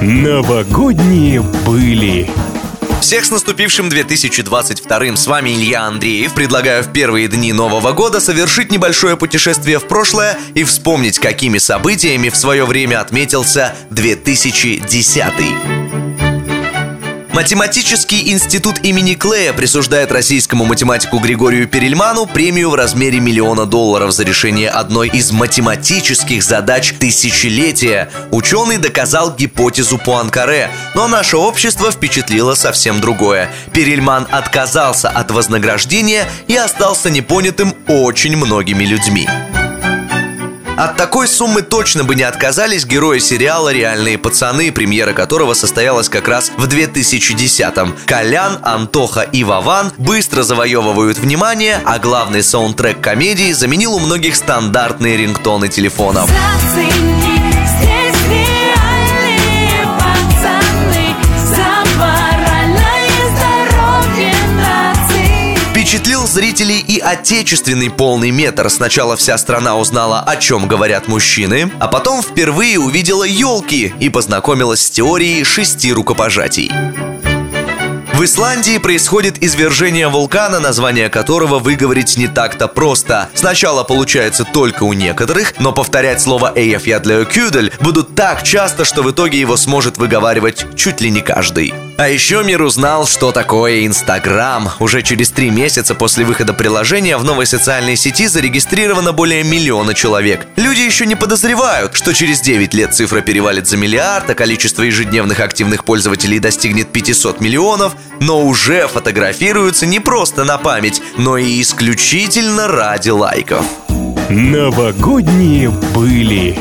Новогодние были. Всех с наступившим 2022 С вами Илья Андреев. Предлагаю в первые дни Нового года совершить небольшое путешествие в прошлое и вспомнить, какими событиями в свое время отметился 2010. Математический институт имени Клея присуждает российскому математику Григорию Перельману премию в размере миллиона долларов за решение одной из математических задач тысячелетия. Ученый доказал гипотезу Пуанкаре, но наше общество впечатлило совсем другое. Перельман отказался от вознаграждения и остался непонятым очень многими людьми. От такой суммы точно бы не отказались герои сериала «Реальные пацаны», премьера которого состоялась как раз в 2010-м. Колян, Антоха и Вован быстро завоевывают внимание, а главный саундтрек комедии заменил у многих стандартные рингтоны телефонов. Зацени. Впечатлил зрителей и отечественный полный метр. Сначала вся страна узнала, о чем говорят мужчины, а потом впервые увидела елки и познакомилась с теорией шести рукопожатий. В Исландии происходит извержение вулкана, название которого выговорить не так-то просто. Сначала получается только у некоторых, но повторять слово «Эйяфьядлеокюдель» будут так часто, что в итоге его сможет выговаривать чуть ли не каждый. А еще мир узнал, что такое Инстаграм. Уже через три месяца после выхода приложения в новой социальной сети зарегистрировано более миллиона человек. Люди еще не подозревают, что через 9 лет цифра перевалит за миллиард, а количество ежедневных активных пользователей достигнет 500 миллионов, но уже фотографируются не просто на память, но и исключительно ради лайков. Новогодние были.